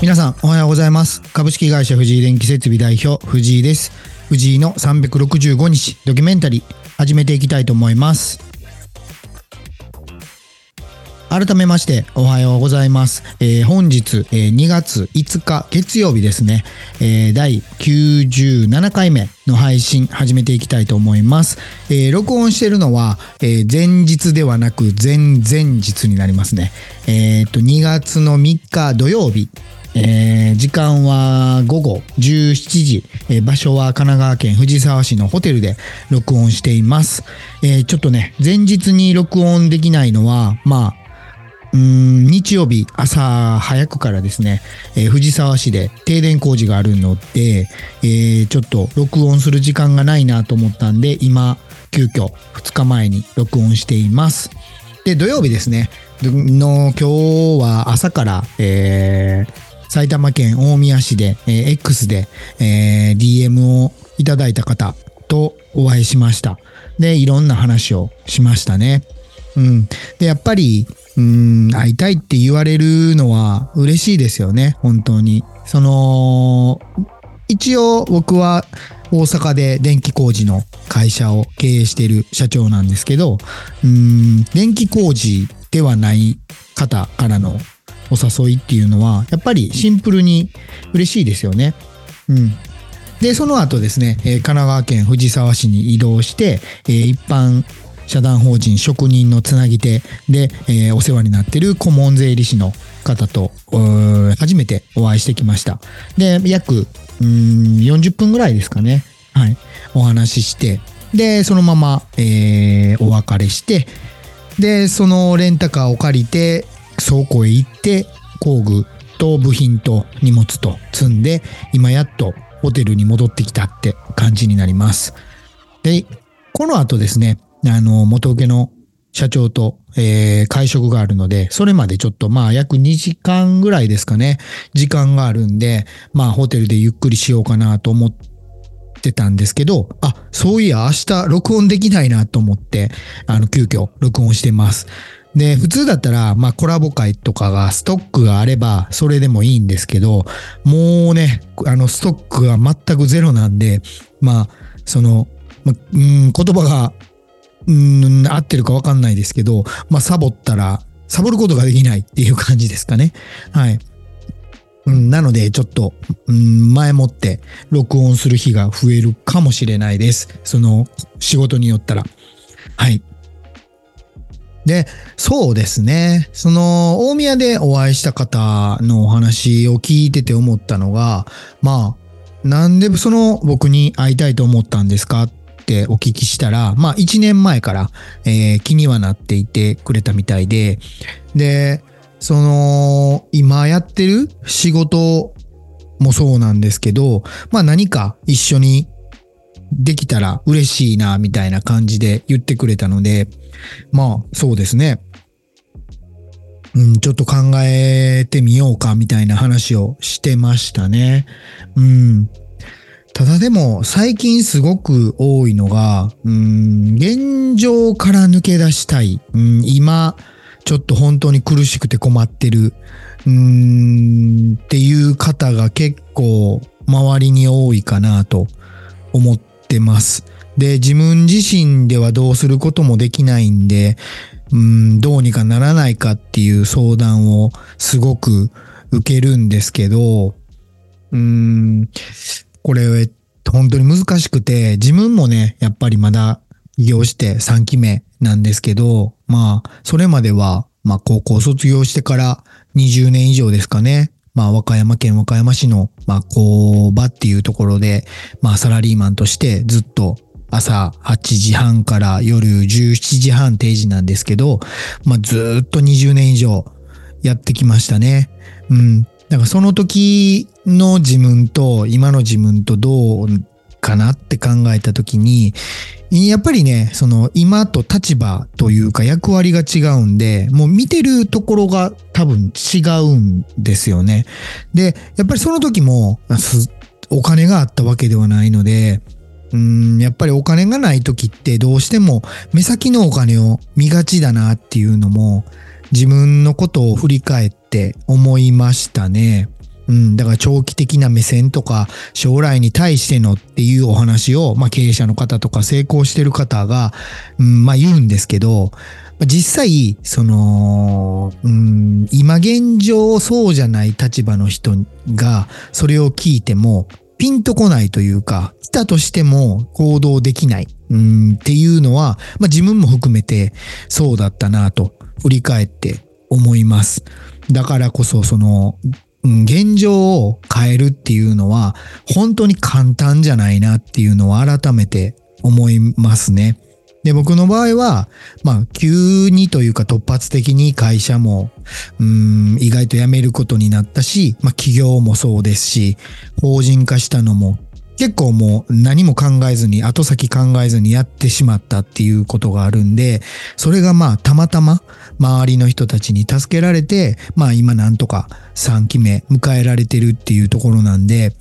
皆さんおはようございます株式会社藤井電気設備代表藤井です藤井の365日ドキュメンタリー始めていきたいと思います改めましておはようございます。えー、本日、えー、2月5日月曜日ですね、えー、第97回目の配信始めていきたいと思います。え、録音しているのは、え、前日ではなく前々日になりますね。えっ、と、2月の3日土曜日えー、時間は午後17時、えー、場所は神奈川県藤沢市のホテルで録音しています。えー、ちょっとね、前日に録音できないのは、まあ、うん日曜日朝早くからですね、えー、藤沢市で停電工事があるので、えー、ちょっと録音する時間がないなと思ったんで、今、急遽2日前に録音しています。で、土曜日ですね、の今日は朝から、えー、埼玉県大宮市で、えー、X で、えー、DM をいただいた方とお会いしました。で、いろんな話をしましたね。うん。で、やっぱり、うん、会いたいって言われるのは嬉しいですよね、本当に。その、一応僕は大阪で電気工事の会社を経営している社長なんですけど、うん、電気工事ではない方からのお誘いっていうのは、やっぱりシンプルに嬉しいですよね。うん。で、その後ですね、神奈川県藤沢市に移動して、一般社団法人職人のつなぎ手で、えー、お世話になっている顧問税理士の方と初めてお会いしてきました。で、約うん40分ぐらいですかね。はい。お話しして、で、そのまま、えー、お別れして、で、そのレンタカーを借りて、倉庫へ行って、工具と部品と荷物と積んで、今やっとホテルに戻ってきたって感じになります。で、この後ですね、あの、元請けの社長と、えー、会食があるので、それまでちょっとまあ約2時間ぐらいですかね、時間があるんで、まあホテルでゆっくりしようかなと思ってたんですけど、あ、そういや明日録音できないなと思って、あの、急遽録音してます。で、普通だったら、まあコラボ会とかがストックがあれば、それでもいいんですけど、もうね、あの、ストックが全くゼロなんで、まあ、その、うん、言葉がうん、合ってるかわかんないですけど、まあ、サボったら、サボることができないっていう感じですかね。はい。うん、なので、ちょっと、うん、前もって録音する日が増えるかもしれないです。その、仕事によったら。はい。で、そうですね。その、大宮でお会いした方のお話を聞いてて思ったのが、まあ、なんでその僕に会いたいと思ったんですかってお聞きしたら、まあ1年前から、えー、気にはなっていてくれたみたいで、で、その、今やってる仕事もそうなんですけど、まあ何か一緒にできたら嬉しいな、みたいな感じで言ってくれたので、まあそうですね。うん、ちょっと考えてみようか、みたいな話をしてましたね。うん。ただでも最近すごく多いのが、うん、現状から抜け出したい。うん、今、ちょっと本当に苦しくて困ってる。うん、っていう方が結構周りに多いかなと思ってます。で、自分自身ではどうすることもできないんで、うん、どうにかならないかっていう相談をすごく受けるんですけど、うん、これ、本当に難しくて、自分もね、やっぱりまだ起業して3期目なんですけど、まあ、それまでは、まあ、高校卒業してから20年以上ですかね。まあ、和歌山県和歌山市の、まあ、工場っていうところで、まあ、サラリーマンとしてずっと朝8時半から夜17時半定時なんですけど、まあ、ずっと20年以上やってきましたね。うん。だからその時の自分と今の自分とどうかなって考えた時に、やっぱりね、その今と立場というか役割が違うんで、もう見てるところが多分違うんですよね。で、やっぱりその時もお金があったわけではないので、うん、やっぱりお金がない時ってどうしても目先のお金を見がちだなっていうのも自分のことを振り返って思いましたね。うん、だから長期的な目線とか将来に対してのっていうお話を、まあ、経営者の方とか成功してる方が、うん、まあ言うんですけど、実際、その、うん、今現状そうじゃない立場の人がそれを聞いてもピンとこないというか、来たとしても行動できない、うん、っていうのは、まあ自分も含めてそうだったなと振り返って思います。だからこそその現状を変えるっていうのは本当に簡単じゃないなっていうのは改めて思いますね。で、僕の場合は、まあ、急にというか突発的に会社も、うん、意外と辞めることになったし、まあ、企業もそうですし、法人化したのも結構もう何も考えずに、後先考えずにやってしまったっていうことがあるんで、それがまあたまたま周りの人たちに助けられて、まあ今なんとか3期目迎えられてるっていうところなんで、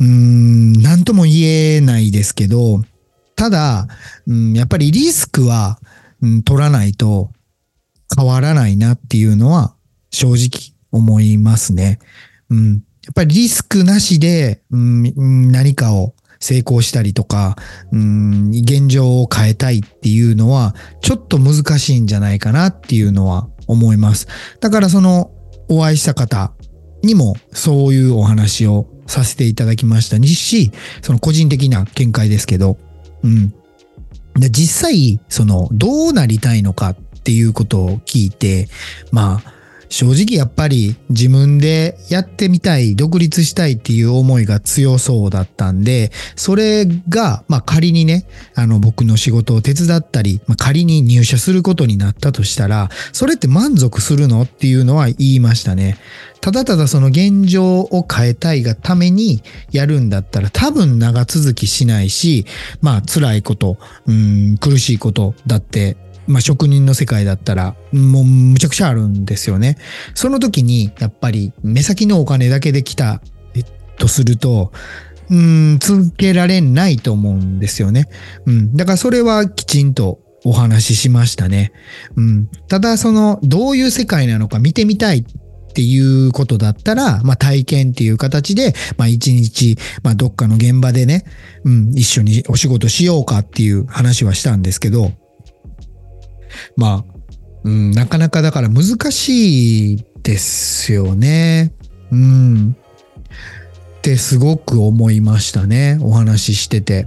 うーん、なんとも言えないですけど、ただ、うん、やっぱりリスクは、うん、取らないと変わらないなっていうのは正直思いますね。うん。やっぱりリスクなしで、うん、何かを成功したりとか、うん、現状を変えたいっていうのは、ちょっと難しいんじゃないかなっていうのは思います。だからその、お会いした方にもそういうお話をさせていただきましたにし、その個人的な見解ですけど、うん。で実際、その、どうなりたいのかっていうことを聞いて、まあ、正直やっぱり自分でやってみたい、独立したいっていう思いが強そうだったんで、それが、まあ仮にね、あの僕の仕事を手伝ったり、まあ、仮に入社することになったとしたら、それって満足するのっていうのは言いましたね。ただただその現状を変えたいがためにやるんだったら多分長続きしないし、まあ辛いこと、うん、苦しいことだってまあ、職人の世界だったら、もうむちゃくちゃあるんですよね。その時に、やっぱり目先のお金だけで来たとすると、うん、続けられないと思うんですよね。うん。だからそれはきちんとお話ししましたね。うん。ただその、どういう世界なのか見てみたいっていうことだったら、まあ体験っていう形で、まあ一日、まあどっかの現場でね、うん、一緒にお仕事しようかっていう話はしたんですけど、まあ、うん、なかなかだから難しいですよね。うん。ってすごく思いましたね。お話ししてて。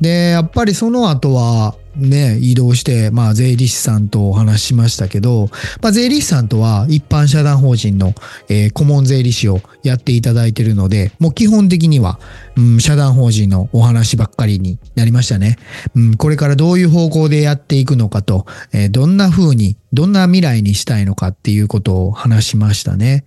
で、やっぱりその後は、ね、移動して、まあ、税理士さんとお話ししましたけど、まあ、税理士さんとは一般社団法人の、えー、顧問税理士をやっていただいているので、もう基本的には、うん、社団法人のお話ばっかりになりましたね。うん、これからどういう方向でやっていくのかと、えー、どんな風に、どんな未来にしたいのかっていうことを話しましたね。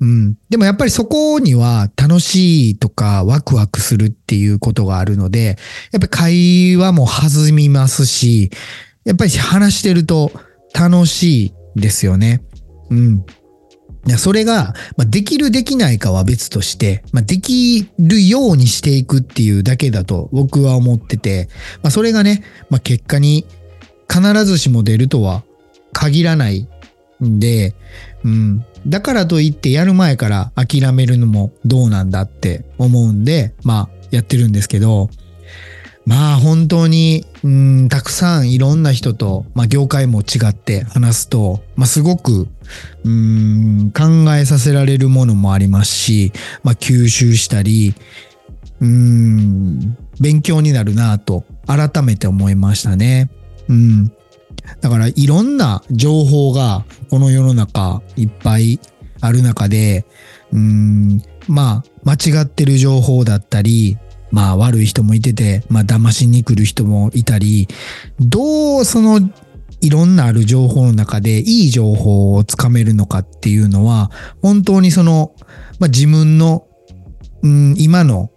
うん。でもやっぱりそこには楽しいとかワクワクするっていうことがあるので、やっぱり会話も弾みますし、やっぱり話してると楽しいですよね。うん。それが、まあ、できるできないかは別として、まあ、できるようにしていくっていうだけだと僕は思ってて、まあ、それがね、まあ、結果に必ずしも出るとは限らないんで、うん。だからといってやる前から諦めるのもどうなんだって思うんで、まあやってるんですけど、まあ本当に、うん、たくさんいろんな人と、まあ業界も違って話すと、まあすごく、うん、考えさせられるものもありますし、まあ吸収したり、うん、勉強になるなと改めて思いましたね。うん。だからいろんな情報がこの世の中いっぱいある中で、うん、まあ間違ってる情報だったり、まあ悪い人もいてて、まあ騙しに来る人もいたり、どうそのいろんなある情報の中でいい情報をつかめるのかっていうのは、本当にその、まあ、自分の、うん、今の、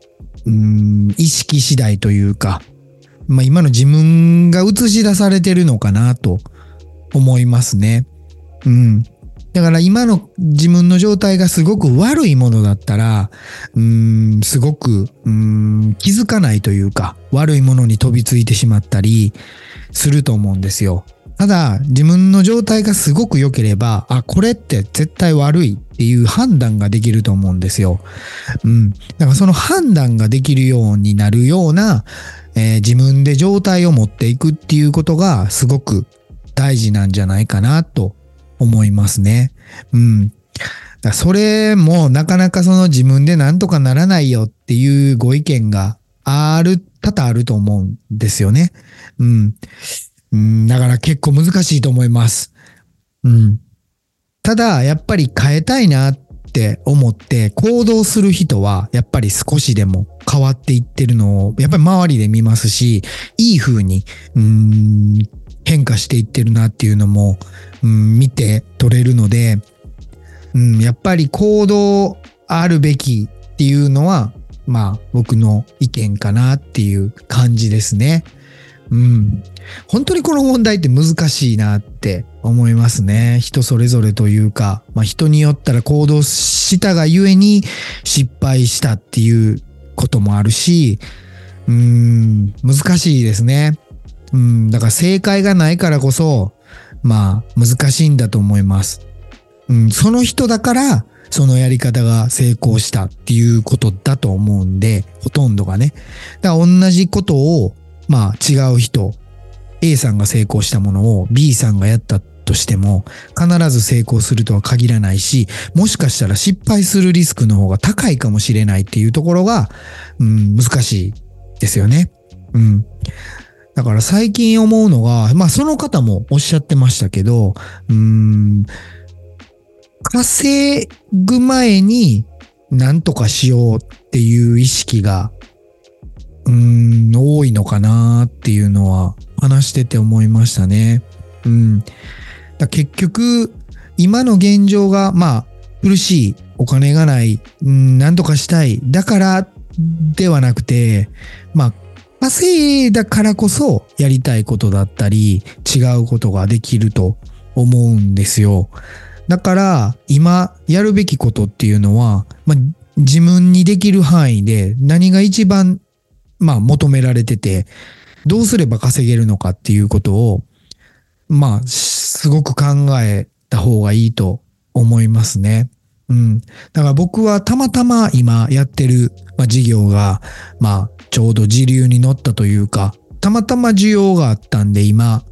うん、意識次第というか、まあ、今の自分が映し出されてるのかなと思いますね。うん。だから今の自分の状態がすごく悪いものだったら、うん、すごく、うん、気づかないというか、悪いものに飛びついてしまったりすると思うんですよ。ただ、自分の状態がすごく良ければ、あ、これって絶対悪いっていう判断ができると思うんですよ。うん。だからその判断ができるようになるような、えー、自分で状態を持っていくっていうことがすごく大事なんじゃないかなと思いますね。うん。だそれもなかなかその自分でなんとかならないよっていうご意見がある、多々あると思うんですよね。うん。うん、だから結構難しいと思います。うん。ただ、やっぱり変えたいなって思って行動する人は、やっぱり少しでも変わっていってるのを、やっぱり周りで見ますし、いい風に、うん、変化していってるなっていうのも、うん、見て取れるので、うん、やっぱり行動あるべきっていうのは、まあ僕の意見かなっていう感じですね。うん。本当にこの問題って難しいなって思いますね。人それぞれというか、まあ人によったら行動したがゆえに失敗したっていうこともあるし、うん、難しいですね。うん、だから正解がないからこそ、まあ難しいんだと思います。うん、その人だから、そのやり方が成功したっていうことだと思うんで、ほとんどがね。だから同じことを、まあ違う人、A さんが成功したものを B さんがやったとしても、必ず成功するとは限らないし、もしかしたら失敗するリスクの方が高いかもしれないっていうところが、うん、難しいですよね。うん。だから最近思うのが、まあその方もおっしゃってましたけど、うーん、稼ぐ前に何とかしようっていう意識が、うん、多いのかなっていうのは話してて思いましたね。うん。だ結局、今の現状が、まあ、苦しい、お金がない、うん、何とかしたい、だからではなくて、まあ、稼いだからこそやりたいことだったり、違うことができると思うんですよ。だから、今やるべきことっていうのは、まあ、自分にできる範囲で何が一番、まあ、求められてて、どうすれば稼げるのかっていうことを、まあ、すごく考えた方がいいと思いますね。うん。だから僕はたまたま今やってる、まあ、事業が、まあ、ちょうど時流に乗ったというか、たまたま需要があったんで今、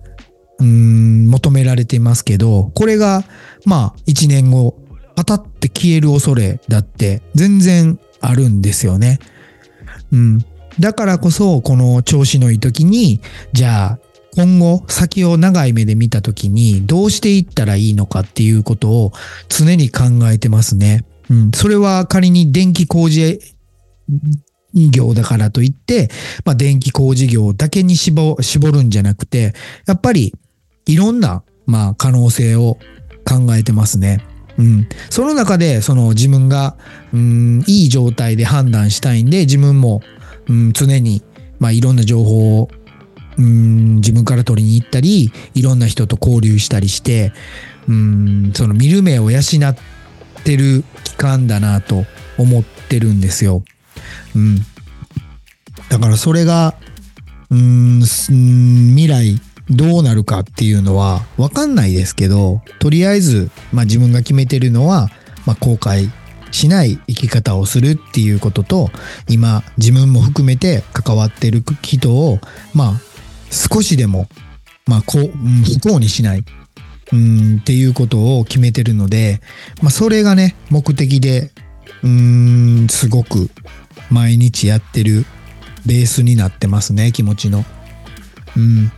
うん、求められてますけど、これが、まあ、一年後、パタって消える恐れだって全然あるんですよね。うん。だからこそ、この調子のいい時に、じゃあ、今後、先を長い目で見た時に、どうしていったらいいのかっていうことを常に考えてますね。うん。それは仮に電気工事業だからといって、まあ、電気工事業だけに絞るんじゃなくて、やっぱりいろんな、まあ、可能性を考えてますね。うん。その中で、その自分が、うん、いい状態で判断したいんで、自分も、うん、常に、まあ、いろんな情報を、うん、自分から取りに行ったり、いろんな人と交流したりして、うん、その見る目を養ってる期間だなと思ってるんですよ。うん。だからそれが、うん、未来どうなるかっていうのはわかんないですけど、とりあえず、まあ自分が決めてるのは、まあ後悔しない生き方をするっていうことと、今自分も含めて関わってる人を、まあ少しでも、まあこう、不幸にしない。うんっていうことを決めてるので、まあそれがね、目的で、うん、すごく毎日やってるベースになってますね、気持ちの。うん。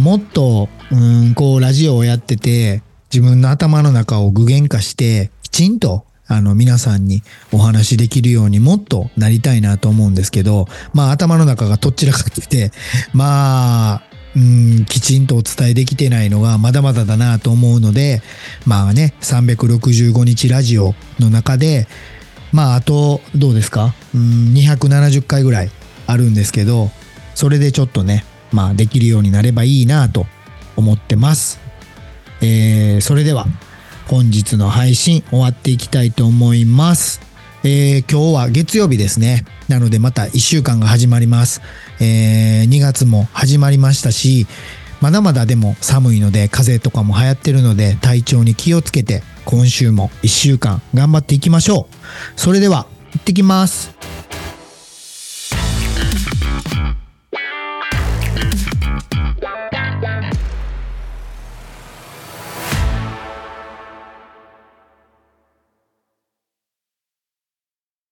もっと、うん、こう、ラジオをやってて、自分の頭の中を具現化して、きちんと、あの、皆さんにお話しできるようにもっとなりたいなと思うんですけど、まあ、頭の中がとっちらかってて、まあ、うん、きちんとお伝えできてないのがまだまだだなと思うので、まあね、365日ラジオの中で、まあ、あと、どうですか？うん、270回ぐらいあるんですけど、それでちょっとね、まあ、できるようになればいいなと思ってます。えー、それでは、本日の配信終わっていきたいと思います。えー、今日は月曜日ですね。なのでまた1週間が始まります。えー、2月も始まりましたし、まだまだでも寒いので風邪とかも流行ってるので体調に気をつけて今週も1週間頑張っていきましょう。それでは行ってきます。